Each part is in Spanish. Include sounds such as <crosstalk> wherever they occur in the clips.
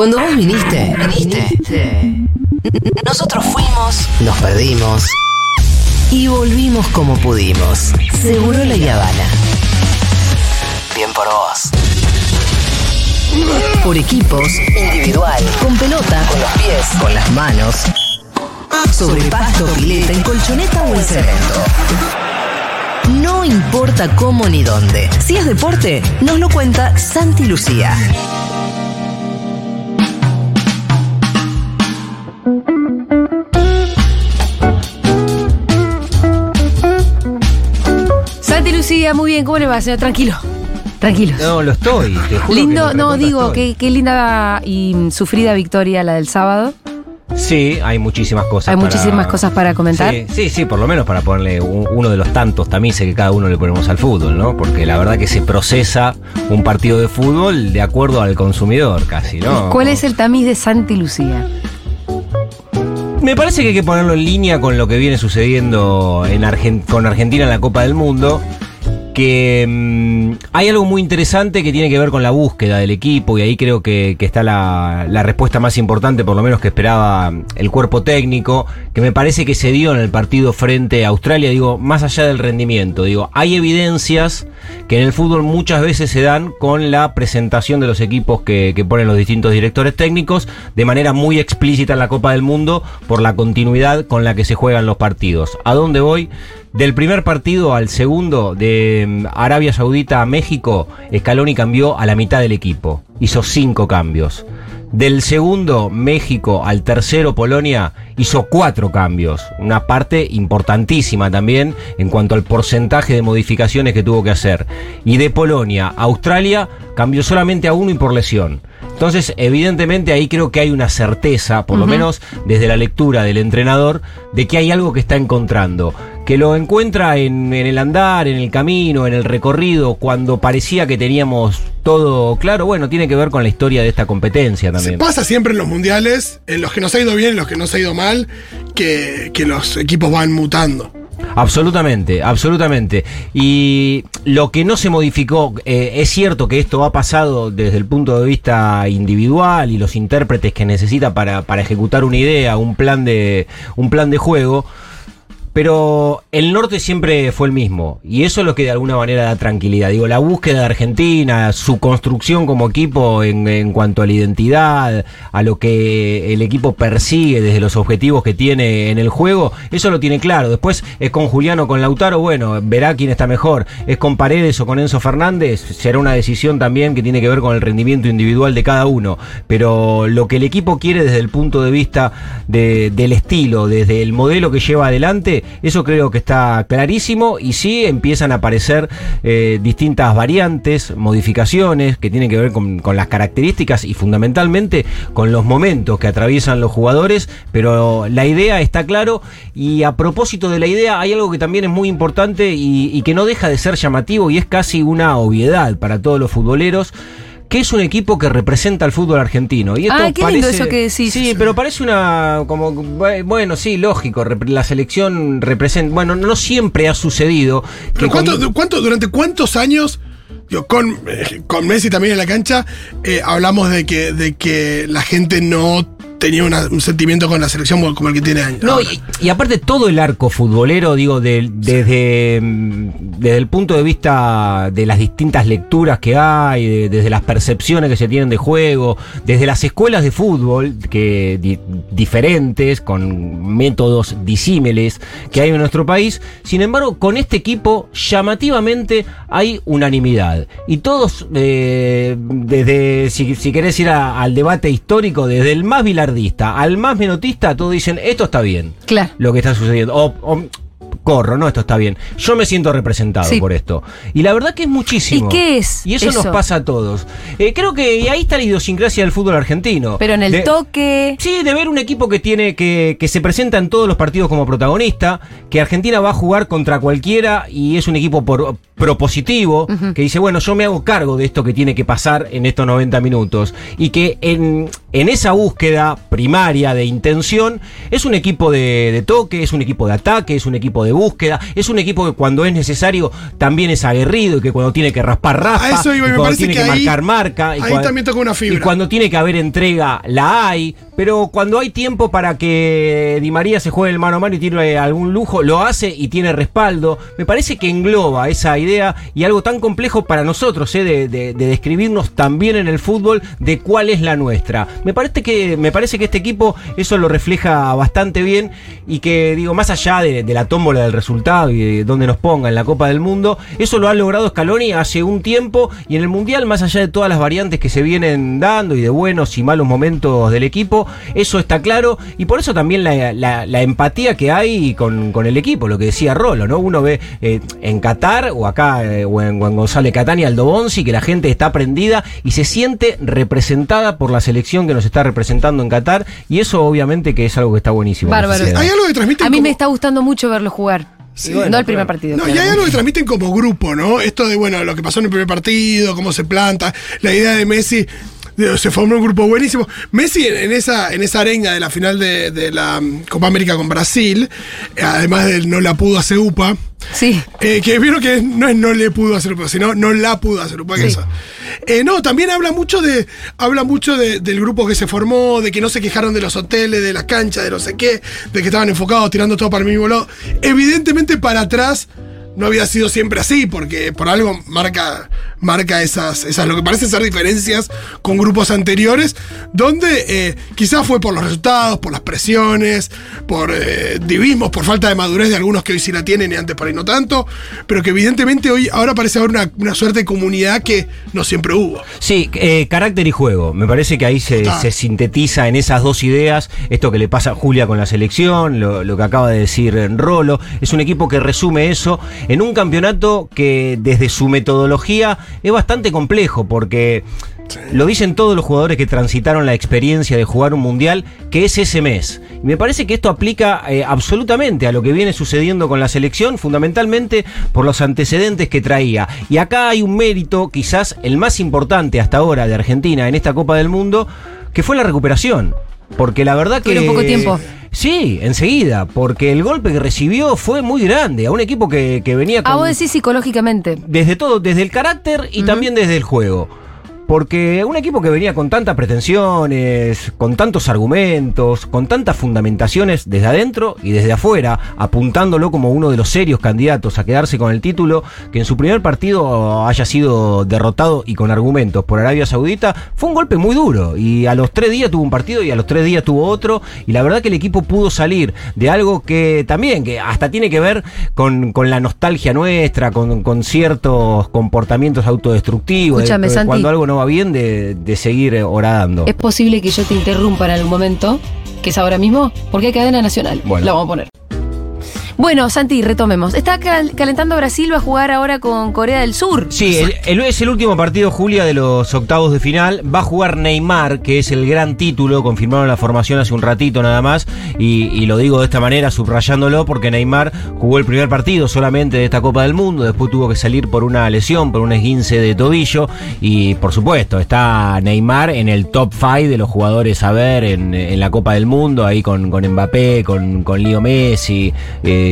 Cuando vos viniste, viniste. Nosotros fuimos, nos perdimos y volvimos como pudimos. Seguro la Habana. Bien por vos. Por equipos, individual, con pelota, con los pies, con las manos, sobre pasto, pileta, en colchoneta o en cemento. No importa cómo ni dónde. Si es deporte, nos lo cuenta Santi Lucía. Santi Lucía, muy bien, ¿cómo le va, señor? Tranquilo. Tranquilo. No, lo estoy. Te juro Lindo, que no, digo, qué, qué linda y sufrida victoria la del sábado. Sí, hay muchísimas cosas. Hay para- muchísimas cosas para comentar. Sí, sí, sí, por lo menos para ponerle un- uno de los tantos tamices que cada uno le ponemos al fútbol, ¿no? Porque la verdad que se procesa un partido de fútbol de acuerdo al consumidor, casi, ¿no? ¿Cuál es el tamiz de Santi Lucía? Me parece que hay que ponerlo en línea con lo que viene sucediendo en con Argentina en la Copa del Mundo. Que mm, hay algo muy interesante que tiene que ver con la búsqueda del equipo y ahí creo que, está la, la respuesta más importante, por lo menos que esperaba el cuerpo técnico, que me parece que se dio en el partido frente a Australia, digo, más allá del rendimiento, digo, hay evidencias que en el fútbol muchas veces se dan con la presentación de los equipos que, que ponen los distintos directores técnicos de manera muy explícita en la Copa del Mundo por la continuidad con la que se juegan los partidos. ¿A dónde voy? Del primer partido al segundo, de mm, Arabia Saudita a México, Scaloni cambió a la mitad del equipo. Hizo cinco cambios. Del segundo, México, al tercero, Polonia, hizo cuatro cambios. Una parte importantísima también en cuanto al porcentaje de modificaciones que tuvo que hacer. Y de Polonia a Australia, cambió solamente a uno y por lesión. Entonces, evidentemente ahí creo que hay una certeza, por lo menos desde la lectura del entrenador, de que hay algo que está encontrando. Que lo encuentra en, en el andar, en el camino, en el recorrido, cuando parecía que teníamos todo claro. Bueno, tiene que ver con la historia de esta competencia Se también. pasa siempre en los mundiales, en los que nos ha ido bien, en los que nos ha ido mal, que, que los equipos van mutando. Absolutamente, absolutamente. Y lo que no se modificó, eh, es cierto que esto ha pasado desde el punto de vista individual y los intérpretes que necesita para, para ejecutar una idea, un plan de, un plan de juego. Pero el norte siempre fue el mismo, y eso es lo que de alguna manera da tranquilidad. Digo, la búsqueda de Argentina, su construcción como equipo en, en cuanto a la identidad, a lo que el equipo persigue desde los objetivos que tiene en el juego, eso lo tiene claro. Después es con Juliano, con Lautaro, bueno, verá quién está mejor. Es con Paredes o con Enzo Fernández, será una decisión también que tiene que ver con el rendimiento individual de cada uno. Pero lo que el equipo quiere desde el punto de vista de- del estilo, desde el modelo que lleva adelante, eso creo que está clarísimo y sí empiezan a aparecer eh, distintas variantes, modificaciones que tienen que ver con, con las características y fundamentalmente con los momentos que atraviesan los jugadores, pero la idea está claro y a propósito de la idea hay algo que también es muy importante y, y que no deja de ser llamativo y es casi una obviedad para todos los futboleros que es un equipo que representa al fútbol argentino. Y esto Ah, qué lindo parece- eso que decís. Sí, pero parece una como bu- bueno, sí, lógico, la selección representa, bueno, no siempre ha sucedido que Pero ¿cuánto, con- cuánto- ¿Durante cuántos años, digo, con, eh, con Messi también en la cancha, eh, hablamos de que, de que la gente no tenía una- un sentimiento con la selección como el que tiene años? No, y, y aparte todo el arco futbolero, digo, desde, mm, desde el punto de vista de las distintas lecturas que hay, de- desde las percepciones que se tienen de juego, desde las escuelas de fútbol que di- diferentes, con métodos disímiles que hay en nuestro país. Sin embargo, con este equipo llamativamente hay unanimidad. Y todos, eh, desde, si, si querés ir a- al debate histórico, desde el más al más menotista, todos dicen, esto está bien Claro. lo que está sucediendo. O, o, corro, no, esto está bien. Yo me siento representado Sí. por esto. Y la verdad que es muchísimo. ¿Y qué es Y eso, nos pasa a todos. Eh, creo que ahí está la idiosincrasia del fútbol argentino. Pero en el De- toque. Sí, de ver un equipo que tiene que, que se presenta en todos los partidos como protagonista, que Argentina va a jugar contra cualquiera y es un equipo por- propositivo, que dice, bueno, yo me hago cargo de esto que tiene que pasar en estos 90 minutos. Y que en, en esa búsqueda primaria de intención, es un equipo de, de, toque, es un equipo de ataque, es un equipo de búsqueda, es un equipo que cuando es necesario también es aguerrido y que cuando tiene que raspar raspa, A eso iba, y me cuando tiene que que, ahí- marcar marca, y ahí cuan- también toca una fibra. Y cuando tiene que haber entrega, la hay. Pero cuando hay tiempo para que Di María se juegue el mano a mano y tiene algún lujo, lo hace y tiene respaldo. Me parece que engloba esa idea y algo tan complejo para nosotros, ¿eh? de, de- de describirnos también en el fútbol de cuál es la nuestra. Me parece que, me parece que este equipo eso lo refleja bastante bien y que, digo, más allá de, de la tómbola del resultado y de dónde nos ponga en la Copa del Mundo, eso lo ha logrado Scaloni hace un tiempo y en el Mundial, más allá de todas las variantes que se vienen dando y de buenos y malos momentos del equipo, eso está claro y por eso también la, la- la empatía que hay con, con el equipo, lo que decía Rolo, ¿no? Uno ve eh, en Qatar o acá eh, o en, o en González Catania, Aldo Bonzi, que la gente está prendida y se siente representada por la selección que nos está representando en Qatar y eso obviamente que es algo que está buenísimo. Bárbaro. Hay algo que transmiten A mí como- me está gustando mucho verlo jugar. Sí, no el primer partido. No, y hay algo que transmiten como grupo, ¿no? Esto de, bueno, lo que pasó en el primer partido, cómo se planta, la idea de Messi, se formó un grupo buenísimo. Messi en, en esa, en esa arenga de la final de, de la mm, Copa América con Brasil, eh, además de no la pudo hacer UPA, Sí. eh, que vieron que no es no le pudo hacer UPA, sino no la pudo hacer UPA. Sí. Eh, no, también habla mucho de habla mucho de- del grupo que se formó, de que no se quejaron de los hoteles, de las canchas, de no sé qué, de que estaban enfocados tirando todo para el mismo lado. Evidentemente para atrás no había sido siempre así, porque por algo marca, marca esas, esas, lo que parece ser diferencias con grupos anteriores, donde eh, quizás fue por los resultados, por las presiones, por eh, divismos, por falta de madurez de algunos que hoy sí la tienen y antes por ahí no tanto, pero que evidentemente hoy ahora parece haber una, una suerte de comunidad que no siempre hubo. Sí, eh, carácter y juego. Me parece que ahí se, se sintetiza en esas dos ideas esto que le pasa a Julia con la selección, lo, lo que acaba de decir Rolo. Es un equipo que resume eso en un campeonato que desde su metodología es bastante complejo porque... Lo dicen todos los jugadores que transitaron la experiencia de jugar un mundial, que es ese mes. Y me parece que esto aplica eh, absolutamente a lo que viene sucediendo con la selección, fundamentalmente por los antecedentes que traía. Y acá hay un mérito, quizás el más importante hasta ahora de Argentina en esta Copa del Mundo, que fue la recuperación. Porque la verdad que. Pero poco tiempo. Sí, enseguida, porque el golpe que recibió fue muy grande a un equipo que, que venía con Ah, vos decís psicológicamente. desde todo, desde el carácter y también desde el juego. Porque un equipo que venía con tantas pretensiones, con tantos argumentos, con tantas fundamentaciones desde adentro y desde afuera, apuntándolo como uno de los serios candidatos a quedarse con el título, que en su primer partido haya sido derrotado y con argumentos por Arabia Saudita, fue un golpe muy duro. Y a los tres días tuvo un partido y a los tres días tuvo otro. Y la verdad que el equipo pudo salir de algo que también, que hasta tiene que ver con, con la nostalgia nuestra, con, con ciertos comportamientos autodestructivos. de- de cuando algo no va bien, de, de seguir eh, horadando. Es posible que yo te interrumpa en algún momento, que es ahora mismo, porque hay cadena nacional. Bueno. La vamos a poner. Bueno, Santi, retomemos. Está cal- calentando Brasil, va a jugar ahora con Corea del Sur. Sí, el- el- es el último partido, Julia, de los octavos de final. Va a jugar Neymar, que es el gran título. Confirmaron la formación hace un ratito nada más. Y, y lo digo de esta manera, subrayándolo, porque Neymar jugó el primer partido solamente de esta Copa del Mundo. Después tuvo que salir por una lesión, por un esguince de tobillo. Y por supuesto, está Neymar en el top 5 de los jugadores a ver en, en la Copa del Mundo, ahí con, con Mbappé, con, con Leo Messi. eh,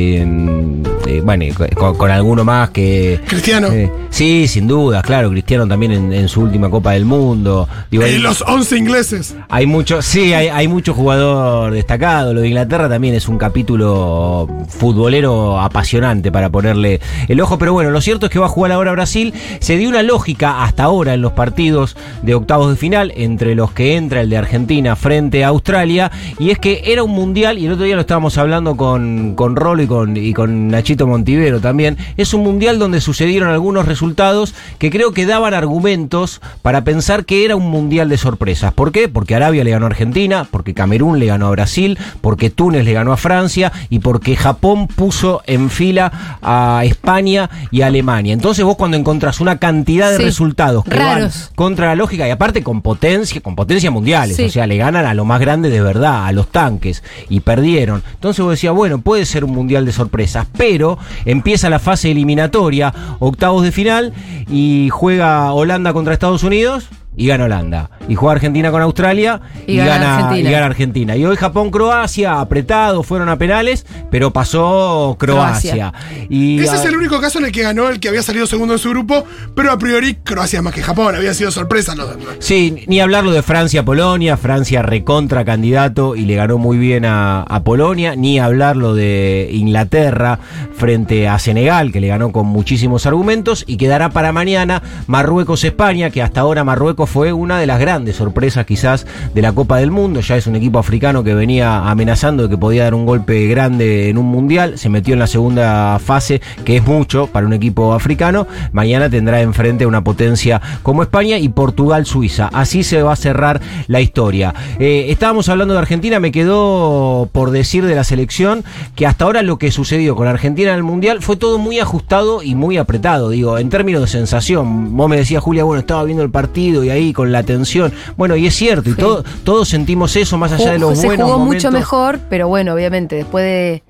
eh, bueno, con, con alguno más que. Cristiano. Eh, sí, sin duda, claro. Cristiano también en, en su última Copa del Mundo. Digo, hay, los 11 ingleses. hay mucho, sí, hay, hay mucho jugador destacado. Lo de Inglaterra también es un capítulo futbolero apasionante para ponerle el ojo. Pero bueno, lo cierto es que va a jugar ahora Brasil. Se dio una lógica hasta ahora en los partidos de octavos de final, entre los que entra el de Argentina frente a Australia. Y es que era un mundial, y el otro día lo estábamos hablando con, con Rolo y con, y con Nachito Montivero también. Es un mundial donde sucedieron algunos resultados que creo que daban argumentos para pensar que era un mundial de sorpresas. ¿Por qué? Porque Arabia le ganó a Argentina, porque Camerún le ganó a Brasil, porque Túnez le ganó a Francia y porque Japón puso en fila a España y a Alemania. Entonces vos cuando encontrás una cantidad de Sí. resultados que van contra la lógica y aparte con potencia, con potencia mundiales, Sí. o sea, le ganan a lo más grande de verdad, a los tanques y perdieron. Entonces vos decías, bueno, puede ser un mundial de sorpresas, pero empieza la fase eliminatoria, octavos de final y juega Holanda contra Estados Unidos y gana Holanda. Y juega Argentina con Australia y, Y gana gana, Argentina. y gana Argentina. Y hoy Japón-Croacia, apretado, fueron a penales, pero pasó Croacia. Y, Ese es el único caso en el que ganó el que había salido segundo en su grupo, pero a priori Croacia es más que Japón, había sido sorpresa. ¿no? Sí, ni hablarlo de Francia-Polonia, Francia recontra candidato y le ganó muy bien a, a Polonia, ni hablarlo de Inglaterra frente a Senegal, que le ganó con muchísimos argumentos, y quedará para mañana Marruecos-España, que hasta ahora Marruecos fue una de las grandes sorpresas quizás de la Copa del Mundo, ya es un equipo africano que venía amenazando de que podía dar un golpe grande en un mundial, se metió en la segunda fase, que es mucho para un equipo africano, mañana tendrá enfrente una potencia como España y Portugal-Suiza. Así se va a cerrar la historia. Eh, estábamos hablando de Argentina, me quedó por decir de la selección que hasta ahora lo que sucedió con Argentina en el Mundial fue todo muy ajustado y muy apretado, digo, en términos de sensación. Vos me decías, Julia, bueno, estaba viendo el partido y ahí con la tensión. Bueno, y es cierto, y Sí. todo- todos sentimos eso más allá de los se buenos jugó momentos. mucho mejor, pero bueno, obviamente, después de.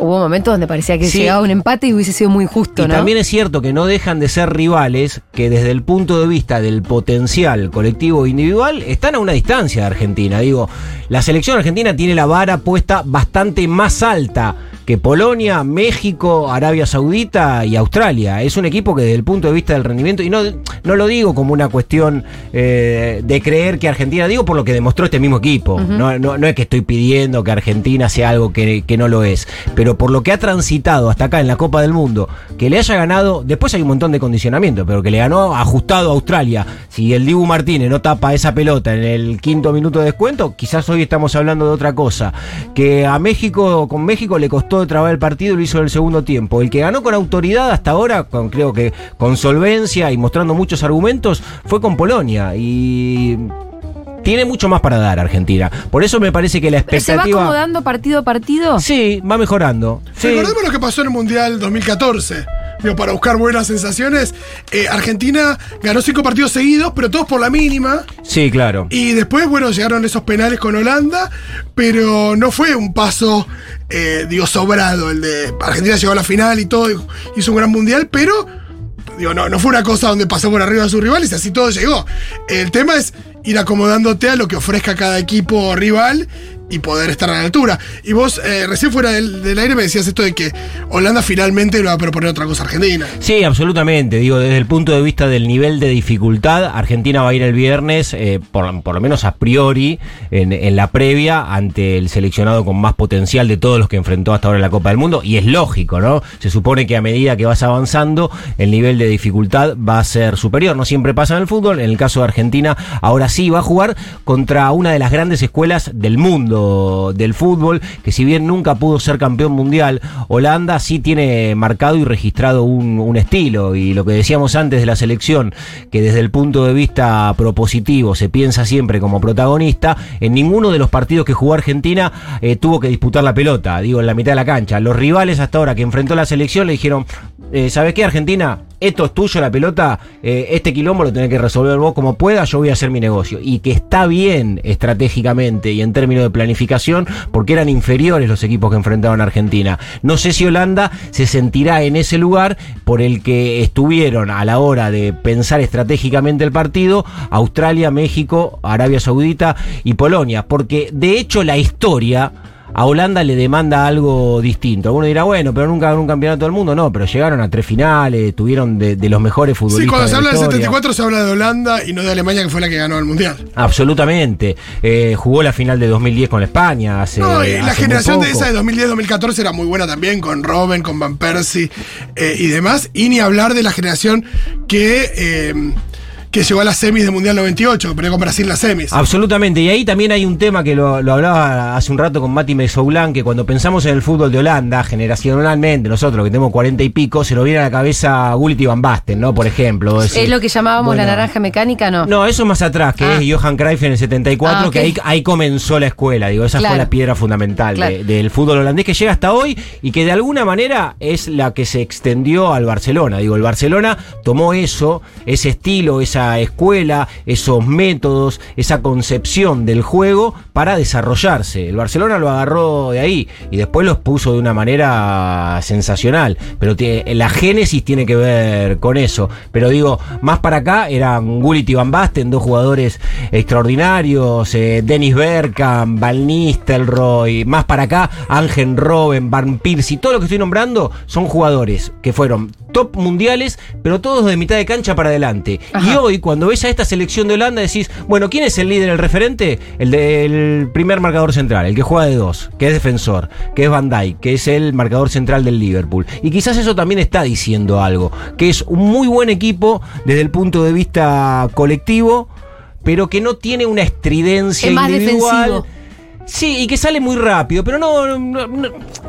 Hubo momentos donde parecía que Sí. llegaba un empate y hubiese sido muy justo, Y ¿no? también es cierto que no dejan de ser rivales que desde el punto de vista del potencial colectivo e individual están a una distancia de Argentina. Digo, la selección argentina tiene la vara puesta bastante más alta que Polonia, México, Arabia Saudita y Australia. Es un equipo que desde el punto de vista del rendimiento, y no, no lo digo como una cuestión eh, de creer que Argentina, digo por lo que demostró este mismo equipo. no, no, no es que estoy pidiendo que Argentina sea algo que, que no lo es, pero por lo que ha transitado hasta acá en la Copa del Mundo, que le haya ganado, después hay un montón de condicionamiento, pero que le ganó ajustado a Australia. Si el Dibu Martínez no tapa esa pelota en el quinto minuto de descuento, quizás hoy estamos hablando de otra cosa. Que a México, con México le costó trabar el partido y lo hizo en el segundo tiempo. El que ganó con autoridad hasta ahora, creo que con solvencia y mostrando muchos argumentos, fue con Polonia. Y tiene mucho más para dar Argentina. Por eso me parece que la Pero ¿Se va expectativa. acomodando partido a partido? Sí, va mejorando. Sí. Recordemos lo que pasó en el Mundial 2014. Digo, para buscar buenas sensaciones, eh, Argentina ganó cinco partidos seguidos, pero todos por la mínima. Sí, claro. Y después, bueno, llegaron esos penales con Holanda, pero no fue un paso, eh, digo, sobrado. El de Argentina llegó a la final y todo, hizo un gran mundial, pero, digo, no, no fue una cosa donde pasó por arriba a sus rivales y así todo llegó. El tema es ir acomodándote a lo que ofrezca cada equipo rival y poder estar a la altura. Y vos, eh, recién fuera del, del aire, me decías esto de que Holanda finalmente le va a proponer otra cosa a Argentina. Sí, absolutamente. Digo, desde el punto de vista del nivel de dificultad, Argentina va a ir el viernes, eh, por, por lo menos a priori, en, en la previa, ante el seleccionado con más potencial de todos los que enfrentó hasta ahora en la Copa del Mundo. Y es lógico, ¿no? Se supone que a medida que vas avanzando, el nivel de dificultad va a ser superior. No siempre pasa en el fútbol. En el caso de Argentina, ahora sí va a jugar contra una de las grandes escuelas del mundo del fútbol, que si bien nunca pudo ser campeón mundial, Holanda sí tiene marcado y registrado un, estilo. Y lo que decíamos antes de la selección, que desde el punto de vista propositivo se piensa siempre como protagonista, en ninguno de los partidos que jugó Argentina eh, tuvo que disputar la pelota, digo, en la mitad de la cancha. Los rivales hasta ahora que enfrentó la selección le dijeron, eh, ¿sabes qué, Argentina? Esto es tuyo, la pelota, eh, este quilombo lo tenés que resolver vos como puedas, yo voy a hacer mi negocio. Y que está bien estratégicamente y en términos de porque eran inferiores los equipos que enfrentaban a Argentina. No sé si Holanda se sentirá en ese lugar por el que estuvieron a la hora de pensar estratégicamente el partido Australia, México, Arabia Saudita y Polonia, porque de hecho la historia a Holanda le demanda algo distinto. Uno dirá, bueno, pero nunca ganó un campeonato del mundo. No, pero llegaron a tres finales, tuvieron de, de los mejores futbolistas. Sí, cuando se de la habla del historia. 74 se habla de Holanda y no de Alemania, que fue la que ganó el Mundial. Absolutamente. Eh, jugó la final de 2010 con la España. Hace, No, y la hace generación de esa de 2010-2014 era muy buena también, con Robben, con Van Persie eh, y demás. Y ni hablar de la generación que, eh, que llegó a las semis de Mundial 98, que perdió con Brasil las semis. Absolutamente, y ahí también hay un tema que lo, lo hablaba hace un rato con Mati Mesoulán, que cuando pensamos en el fútbol de Holanda, generacionalmente, nosotros que tenemos cuarenta y pico, se nos viene a la cabeza Gullit y Van Basten, ¿no? Por ejemplo. ¿Es lo que llamábamos la naranja mecánica? No. No, eso más atrás, que Ah. es Johan Cruyff en el 74, Ah, que ahí, ahí comenzó la escuela, digo, esa Claro. fue la piedra fundamental Claro. de- del fútbol holandés que llega hasta hoy y que de alguna manera es la que se extendió al Barcelona. Digo, el Barcelona tomó eso, ese estilo, esa escuela, esos métodos, esa concepción del juego para desarrollarse. El Barcelona lo agarró de ahí y después los puso de una manera sensacional. Pero la génesis tiene que ver con eso. Pero digo, más para acá eran Gullit y Van Basten, dos jugadores extraordinarios, eh, Dennis Bergkamp, Van Nistelrooy, más para acá Ángel Robben, Van Pierce y todo lo que estoy nombrando son jugadores que fueron top mundiales, pero todos de mitad de cancha para adelante. Y hoy, cuando ves a esta selección de Holanda, decís, bueno, ¿quién es el líder, el referente? El del primer marcador central, el que juega de dos, que es defensor, que es Van Dijk, que es el marcador central del Liverpool. Y quizás eso también está diciendo algo, que es un muy buen equipo desde el punto de vista colectivo, pero que no tiene una estridencia individual. Sí, y que sale muy rápido, pero no,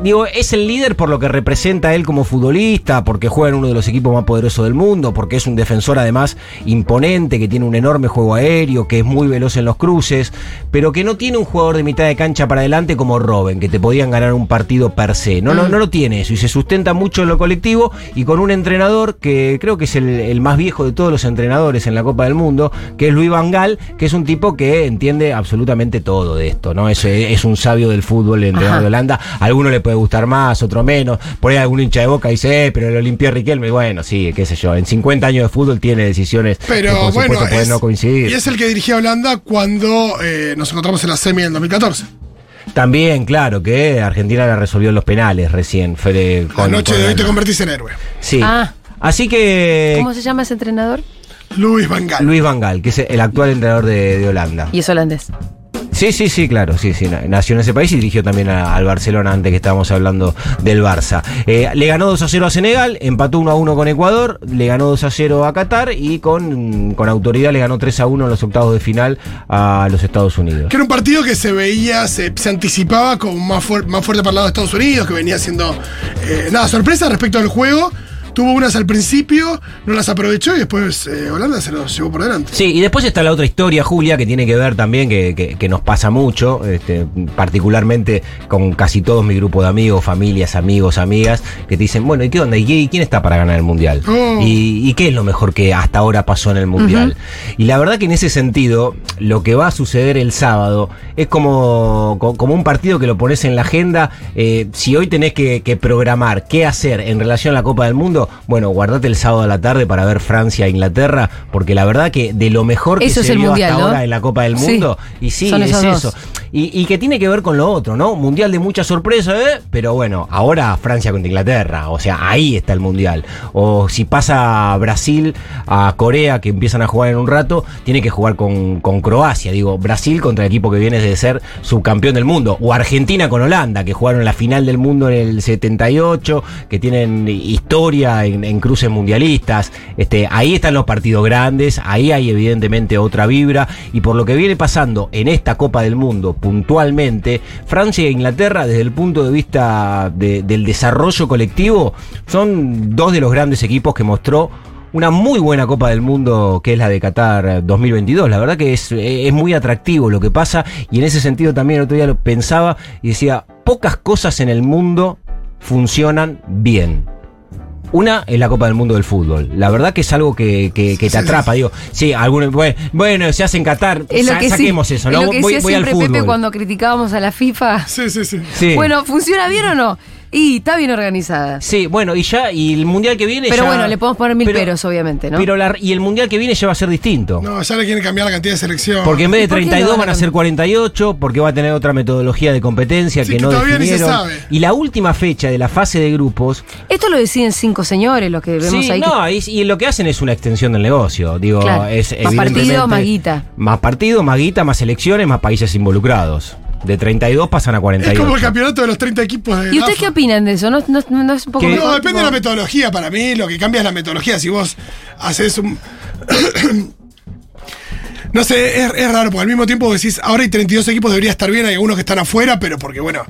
Digo, es el líder por lo que representa él como futbolista, porque juega en uno de los equipos más poderosos del mundo, porque es un defensor además imponente, que tiene un enorme juego aéreo, que es muy veloz en los cruces, pero que no tiene un jugador de mitad de cancha para adelante como Robin, que te podían ganar un partido per se. No, no, mm. no lo tiene eso, y se sustenta mucho en lo colectivo, y con un entrenador que creo que es el, más viejo de todos los entrenadores en la Copa del Mundo, que es Luis Van Gaal, que es un tipo que entiende absolutamente todo de esto, ¿no? Es un sabio del fútbol, el entrenador de Holanda. A alguno le puede gustar más, otro menos. Por ahí algún hincha de boca dice, eh, pero lo limpió Riquelme. Bueno, sí, qué sé yo. En 50 años de fútbol tiene decisiones pero, que bueno, pueden no coincidir. Y es el que dirigía Holanda cuando eh, nos encontramos en la semi en 2014. También, claro, que Argentina la resolvió en los penales recién. Fue con, la noche de hoy te convertís en héroe. Sí. Ah. Así que. ¿Cómo se llama ese entrenador? Luis Van Gaal. Luis Van Gaal, que es el actual entrenador de Holanda. Y es holandés. Sí, sí, sí, claro, sí, sí. Nació en ese país y dirigió también al Barcelona antes que estábamos hablando del Barça. Eh, le ganó 2 a 0 a Senegal, empató 1 a 1 con Ecuador, le ganó 2 a 0 a Qatar y con, con autoridad le ganó 3 a 1 en los octavos de final a los Estados Unidos. Que era un partido que se veía, se, anticipaba como más, más fuerte para el lado de Estados Unidos, que venía siendo eh, nada, sorpresa respecto al juego tuvo unas al principio, no las aprovechó y después eh, Holanda se los llevó por delante. Sí, y después está la otra historia, Julia, que tiene que ver también, que, que, nos pasa mucho, este, particularmente con casi todos mi grupo de amigos, familias, amigos, amigas, que te dicen, bueno, ¿y qué onda? ¿Y quién está para ganar el Mundial? Oh. ¿Y, qué es lo mejor que hasta ahora pasó en el Mundial? Y la verdad que en ese sentido, lo que va a suceder el sábado es como, como un partido que lo pones en la agenda. Eh, si hoy tenés que, que programar qué hacer en relación a la Copa del Mundo, bueno, guardate el sábado a la tarde para ver Francia e Inglaterra, porque la verdad que de lo mejor que se vio hasta ahora en la Copa del Mundo, y sí, es eso. Y, que tiene que ver con lo otro, ¿no? Mundial de mucha sorpresa, ¿eh? Pero bueno, ahora Francia contra Inglaterra, o sea, ahí está el Mundial. O si pasa Brasil a Corea, que empiezan a jugar en un rato, tiene que jugar con, con Croacia. Digo, Brasil contra el equipo que viene de ser subcampeón del mundo. O Argentina con Holanda, que jugaron la final del mundo en el 78, que tienen historia en, cruces mundialistas. Este, ahí están los partidos grandes, ahí hay evidentemente otra vibra. Y por lo que viene pasando en esta Copa del Mundo, puntualmente, Francia e Inglaterra, desde el punto de vista del desarrollo colectivo, son dos de los grandes equipos que mostró una muy buena Copa del Mundo que es la de Qatar 2022. La verdad que es, es, muy atractivo lo que pasa y en ese sentido también el otro día lo pensaba y decía, pocas cosas en el mundo funcionan bien. Una es la Copa del Mundo del Fútbol. La verdad que es algo que, te atrapa. Digo, sí, algunos, bueno, se hace en Qatar, saquemos eso, ¿no? Es lo que voy, voy al fútbol. Pepe cuando criticábamos a la FIFA. Sí, sí, sí. Bueno, ¿funciona bien o no? Y está bien organizada. Sí, bueno, y ya, y el mundial que viene. Pero bueno, le podemos poner mil peros, obviamente, ¿no? Pero y el mundial que viene ya va a ser distinto. No, ya le quieren cambiar la cantidad de selección. Porque en vez de 32 van a ser 48, porque va a tener otra metodología de competencia que, no todavía Ni se sabe. Y la última fecha de la fase de grupos. Esto lo deciden cinco señores, los que vemos ahí. No, y, lo que hacen es una extensión del negocio. Digo, es más partido, más guita. Más partido, más guita, más elecciones, más países involucrados. De 32 pasan a 48. Es como el campeonato de los 30 equipos de ¿Y ustedes qué opinan de eso? ¿No, no, no es un poco No, depende de la metodología. Para mí, lo que cambia es la metodología. Si vos haces un. <coughs> no sé, es, raro, porque al mismo tiempo decís, ahora hay 32 equipos, debería estar bien, hay algunos que están afuera, pero porque, bueno,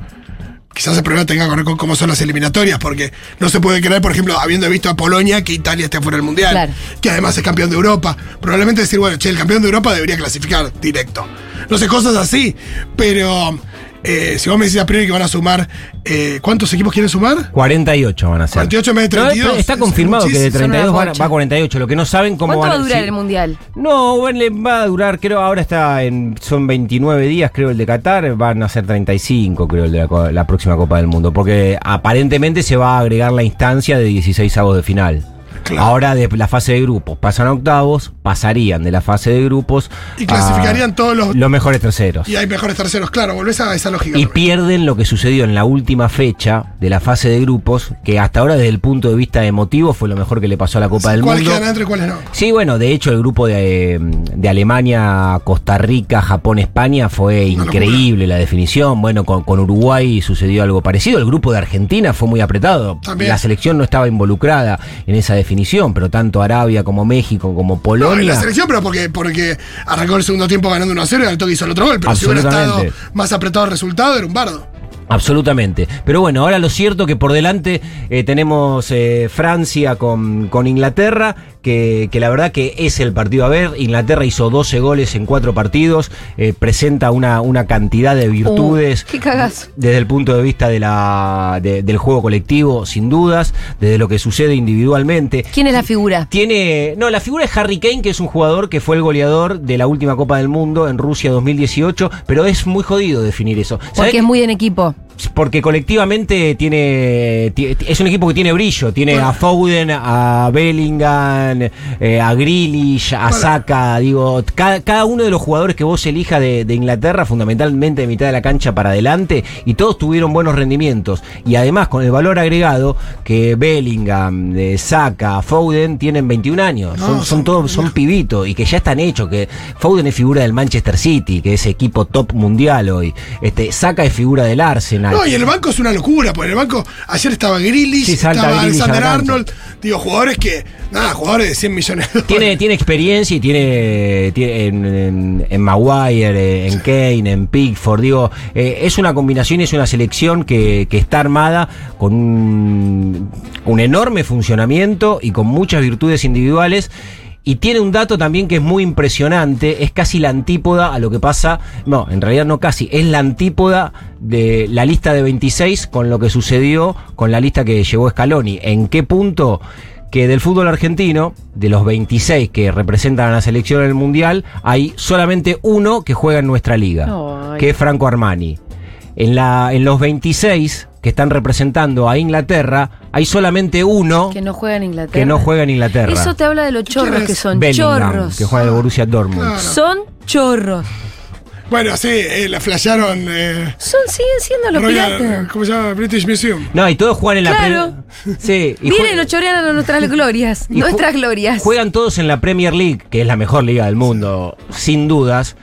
quizás el problema tenga que ver con cómo son las eliminatorias, porque no se puede creer, por ejemplo, habiendo visto a Polonia, que Italia esté fuera del Mundial, que además es campeón de Europa. Probablemente decir, bueno, che, el campeón de Europa debería clasificar directo no sé, cosas así. Pero eh, si vos me decís a priori que van a sumar, eh, ¿cuántos equipos quieren sumar? 48 van a ser. 48 en vez de No, 32. está es confirmado que de muchísimo. 32 va, va a 48. Lo que no saben cómo ¿Cuánto van va a durar sí. el mundial? No, va a durar, creo, ahora está en. Son 29 días, creo, el de Qatar. Van a ser 35, creo, el de la, la próxima Copa del Mundo. Porque aparentemente se va a agregar la instancia de 16 avos de final. Claro. Ahora de la fase de grupos pasan a octavos, pasarían de la fase de grupos Y clasificarían a todos los- los mejores terceros. Y hay mejores terceros, claro, volvés a esa lógica. Y también. pierden lo que sucedió en la última fecha de la fase de grupos, que hasta ahora desde el punto de vista emotivo fue lo mejor que le pasó a la Copa del ¿Cuáles Mundo. quedan adentro y cuáles no? Sí, bueno, de hecho el grupo de, de Alemania, Costa Rica, Japón, España fue Una increíble la definición. Bueno, con, con Uruguay sucedió algo parecido. El grupo de Argentina fue muy apretado. También. La selección no estaba involucrada en esa definición, pero tanto Arabia como México como No, en Polonia. la selección, pero porque, porque arrancó el segundo tiempo ganando 1 a 0 y al toque hizo el otro gol. Pero si hubiera estado más apretado el resultado, era un bardo. Absolutamente. Pero bueno, ahora lo cierto que por delante eh, tenemos eh, Francia con, con Inglaterra, que, que la verdad que es el partido a ver. Inglaterra hizo 12 goles en cuatro partidos, eh, presenta una, una cantidad de virtudes. Uh, qué cagazo. Desde el punto de vista de la, de- del juego colectivo, sin dudas, desde lo que sucede individualmente. ¿Quién es la figura? Tiene. No, la figura es Harry Kane, que es un jugador que fue el goleador de la última Copa del Mundo en Rusia 2018, pero es muy jodido definir eso. ¿Sabés Porque que- es muy en equipo. Porque colectivamente tiene, ti- es un equipo que tiene brillo, tiene a Foden, a Bellingham, eh, a Grealish, a Saka, digo, cada, cada uno de los jugadores que vos elijas de, de Inglaterra, fundamentalmente de mitad de la cancha para adelante, y todos tuvieron buenos rendimientos. Y además con el valor agregado que Bellingham, eh, Saka, Foden tienen 21 años, No, son, son son todos, son pibitos, y que ya están hechos, que Foden es figura del Manchester City, que es equipo top mundial hoy, este, Saka es figura del Arsenal. No, y el banco es una locura, porque en el banco ayer estaba Grealish, Sí, estaba Alexander. Arnold, digo, jugadores que, nada, jugadores de 100 millones de Tiene, dólares. tiene experiencia y tiene, tiene en, en, en Maguire, en Kane, en Pickford. Digo, eh, es una combinación y es una selección que, que está armada con un, un enorme funcionamiento y con muchas virtudes individuales. Y tiene un dato también que es muy impresionante, es casi la antípoda a lo que pasa, no, en realidad no casi, es la antípoda de la lista de 26 con lo que sucedió con la lista que llegó Scaloni. ¿En qué punto? que del fútbol argentino, de los 26 que representan a la selección en el Mundial, hay solamente uno que juega en nuestra liga, que es Franco Armani. En, la, en los 26 que están representando a Inglaterra, hay solamente uno Que no juega en Inglaterra. que no juega en Inglaterra. Eso te habla de los chorros que son. Bellingham, chorros. que juega en el Borussia Dortmund. Claro. Son chorros. Bueno, sí, eh, la flashearon. Eh, Son, siguen siendo los Royal- piratas. ¿Cómo se llama? British Museum. No, y todos juegan en la Claro. Premier- Sí, y Vienen jue- los chorean a nuestras <laughs> glorias. nuestras glorias. Juegan todos en la Premier League, que es la mejor liga del mundo, sin dudas.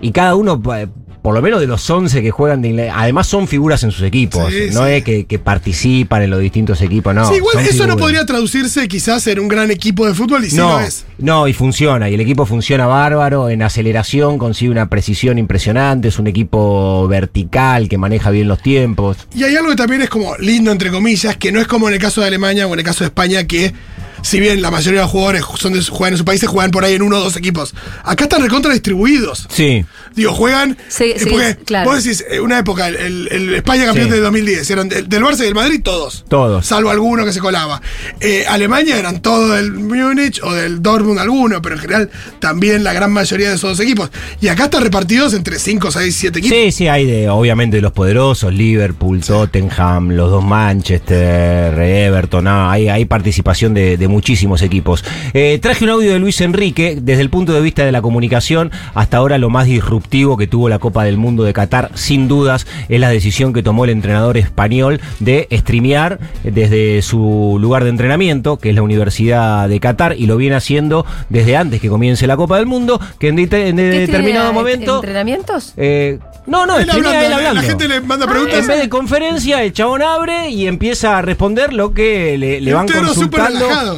Y cada uno, pa- por lo menos de los 11 que juegan de Inglaterra, además son figuras en sus equipos. Sí, no sí. es que, que participan en los distintos equipos, no. sí, igual eso no podría traducirse quizás en un gran equipo de fútbol y sí no, lo es. no, y funciona, y el equipo funciona bárbaro, en aceleración consigue una precisión impresionante, es un equipo vertical que maneja bien los tiempos. Y hay algo que también es como lindo, entre comillas, que no es como en el caso de Alemania o en el caso de España, que si bien la mayoría de los jugadores son de, juegan en sus países, juegan por ahí en uno o dos equipos. Acá están recontra distribuidos. Sí. Digo, juegan. Sí, eh, sí, porque claro. Vos decís, eh, una época, el, el- el España campeón Sí. de 2010, eran del, del Barça y del Madrid todos. Todos. Salvo alguno que se colaba. Eh, Alemania eran todos del Múnich o del Dortmund alguno, pero en general también la gran mayoría de esos dos equipos. Y acá están repartidos entre 5, 6, 7 equipos. Sí, sí, hay de, obviamente de los poderosos, Liverpool, Tottenham, los dos Manchester, Everton, no, hay, hay participación de, de muchísimos equipos. Eh, traje un audio de Luis Enrique, desde el punto de vista de la comunicación, hasta ahora lo más disruptivo que tuvo la Copa del Mundo de Qatar, sin dudas, es la decisión que tomó el entrenador español de streamear desde su lugar de entrenamiento, que es la Universidad de Qatar, y lo viene haciendo desde antes que comience la Copa del Mundo, que en, de- en ¿Qué determinado momento... ¿Entrenamientos? Eh, no, no, Él hablando, él la- hablando. La gente le manda Ah, preguntas. En vez de conferencia, el chabón abre y empieza a responder lo que le, le van consultando.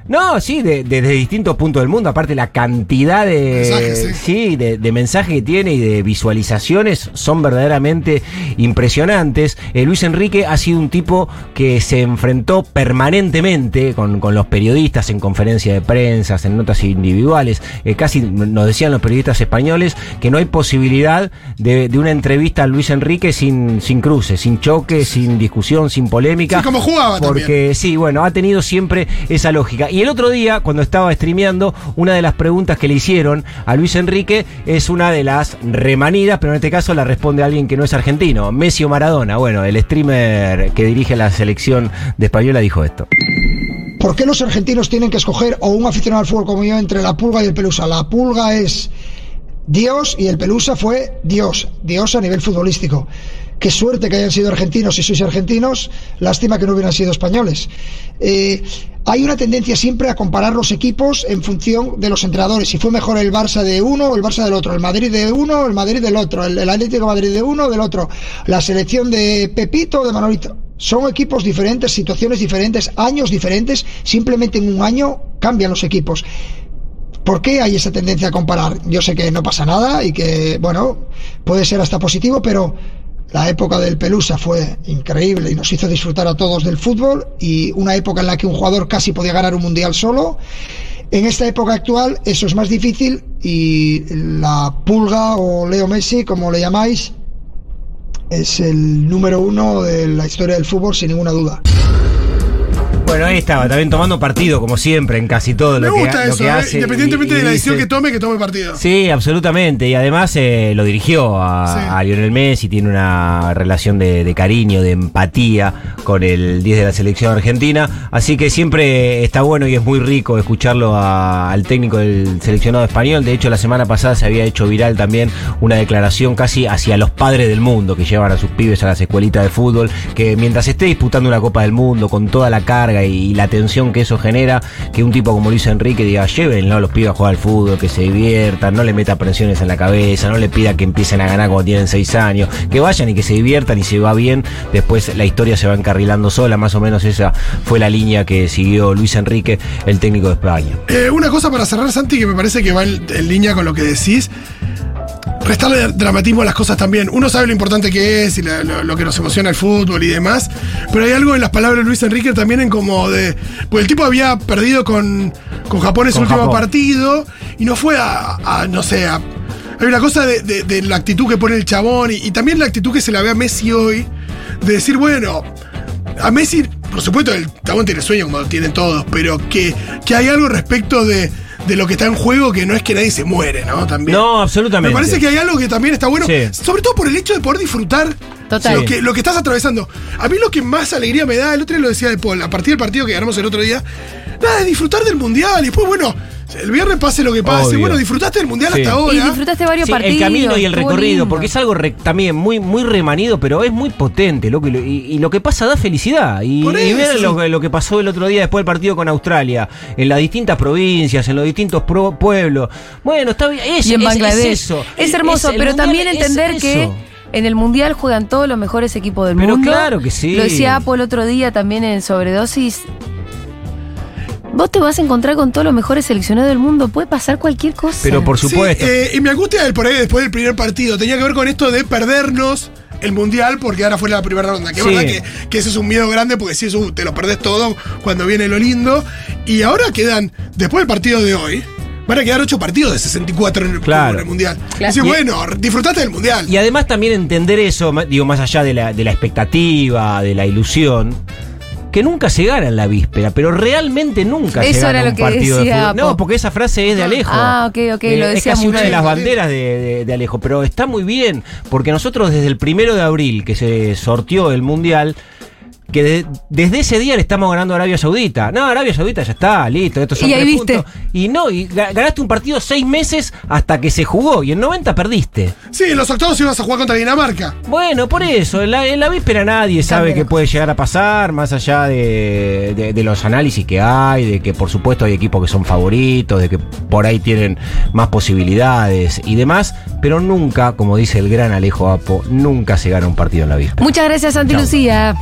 No, sí, de- desde distintos puntos del mundo. Aparte, la cantidad de, Mensajes, sí, de, de mensajes que tiene y de visualizaciones son verdaderamente impresionantes. Eh, Luis Enrique ha sido un tipo que se enfrentó permanentemente con, con los periodistas en conferencias de prensa, en notas individuales. Eh, casi nos decían los periodistas españoles que no hay posibilidad de, de una entrevista a Luis Enrique sin, sin cruces, sin choque, sin discusión, sin polémica. Sí, como jugaba Porque también. sí, bueno, ha tenido siempre esa lógica. Y el otro día, cuando estaba streameando, una de las preguntas que le hicieron a Luis Enrique es una de las remanidas, pero en este caso la responde alguien que no es argentino, Messi o Maradona. Bueno, el streamer que dirige la selección de Española dijo esto. ¿Por qué los argentinos tienen que escoger, o un aficionado al fútbol como yo, entre la pulga y el pelusa? La pulga es Dios y el pelusa fue Dios, Dios a nivel futbolístico. Qué suerte que hayan sido argentinos si sois argentinos, lástima que no hubieran sido españoles. Eh, hay una tendencia siempre a comparar los equipos en función de los entrenadores. Si fue mejor el Barça de uno o el Barça del otro, el Madrid de uno el Madrid del otro, el, Atlético Madrid de uno del otro, la selección de Pepito o de Manolito. Son equipos diferentes, situaciones diferentes, años diferentes. Simplemente en un año cambian los equipos. ¿Por qué hay esa tendencia a comparar? Yo sé que no pasa nada y que, bueno, puede ser hasta positivo, pero la época del Pelusa fue increíble y nos hizo disfrutar a todos del fútbol y una época en la que un jugador casi podía ganar un mundial solo. En esta época actual eso es más difícil y la pulga o Leo Messi, como le llamáis, es el número uno de la historia del fútbol sin ninguna duda. Bueno, ahí estaba, también tomando partido, como siempre, en casi todo Me lo que, gusta lo eso, que ¿eh? hace. independientemente y- y de la decisión dice- que tome, que tome partido. Sí, absolutamente. Y además eh, lo dirigió a, Sí. a Lionel Messi, tiene una relación de, de cariño, de empatía con el 10 de la selección argentina. Así que siempre está bueno y es muy rico escucharlo a- al técnico del seleccionado español. De hecho, la semana pasada se había hecho viral también una declaración casi hacia los padres del mundo que llevan a sus pibes a las escuelitas de fútbol, que mientras esté disputando una Copa del Mundo con toda la carga y la tensión que eso genera, que un tipo como Luis Enrique diga, llévenlo a los pibes a jugar al fútbol, que se diviertan, no le meta presiones en la cabeza, no le pida que empiecen a ganar cuando tienen seis años, que vayan y que se diviertan y se va bien, después la historia se va encarrilando sola, más o menos esa fue la línea que siguió Luis Enrique, el técnico de España. Eh, una cosa para cerrar, Santi, que me parece que va en, en línea con lo que decís. Restarle dramatismo a las cosas también. Uno sabe lo importante que es y la- lo, lo que nos emociona el fútbol y demás. Pero hay algo en las palabras de Luis Enrique también en como de. Pues el tipo había perdido con, con Japón en su último Japón. partido y no fue a, a, no sé, a. Hay una cosa de, de- de la actitud que pone el chabón y, y también la actitud que se la ve a Messi hoy. De decir, bueno, a Messi, por supuesto, el chabón tiene sueño como lo tienen todos, pero que, que hay algo respecto de, de lo que está en juego que no es que nadie se muere, ¿no? También. No, absolutamente. Me parece que hay algo que también está bueno, Sí. sobre todo por el hecho de poder disfrutar Total. Lo, que, lo que estás atravesando. A mí lo que más alegría me da, el otro día lo decía de Paul, a partir del partido que ganamos el otro día, nada, es disfrutar del mundial. Y después, bueno, el viernes pase lo que pase. Obvio. Bueno, disfrutaste del mundial Sí. hasta Y ahora. disfrutaste varios Sí, partidos. el camino y el recorrido, lindo. porque es algo re- también muy, muy remanido, pero es muy potente, loco, y, lo- y- y lo que pasa da felicidad. Y, y ver lo, que- lo que pasó el otro día después del partido con Australia, en las distintas provincias, en los distintos pro- pueblos. Bueno, está bien. Es, y en es- Bangladesh. Es, eso. Es hermoso, pero también es entender que en el Mundial juegan todos los mejores equipos del Pero mundo. claro que sí. Lo decía Apple el otro día también en Sobredosis. Vos te vas a encontrar con todos los mejores seleccionados del mundo. Puede pasar cualquier cosa. Pero por Sí, supuesto. eh, y mi angustia del por ahí después del primer partido tenía que ver con esto de perdernos el mundial porque ahora fue la primera ronda. Que es verdad que, que eso es un miedo grande porque si eso te lo perdés todo cuando viene lo lindo. Y ahora quedan, después del partido de hoy, van a quedar ocho partidos de 64 en el, Claro. en el mundial. Claro. Y- bueno, disfrutaste del mundial. Y además también entender eso, digo, más allá de la, de la expectativa, de la ilusión, que nunca se gana en la víspera, pero realmente nunca se Eso gana era un que partido de fútbol. No, porque esa frase es de Alejo. Ah, ok, ok, lo es decía casi una de las banderas de, de- de Alejo, pero está muy bien, porque nosotros desde el primero de abril que se sortió el Mundial, que de- desde ese día le estamos ganando a Arabia Saudita. No, Arabia Saudita ya está, listo, estos son Y ahí tres viste. puntos. Y no, y ga- ganaste un partido seis meses hasta que se jugó, y en 90 perdiste. Sí, en los octavos ibas a jugar contra Dinamarca. Bueno, por eso, en la, en la víspera nadie sabe qué puede llegar a pasar, más allá de, de- de los análisis que hay, de que por supuesto hay equipos que son favoritos, de que por ahí tienen más posibilidades y demás, pero nunca, como dice el gran Alejo Apo, nunca se gana un partido en la víspera. Muchas gracias, Santi Chau. Lucía.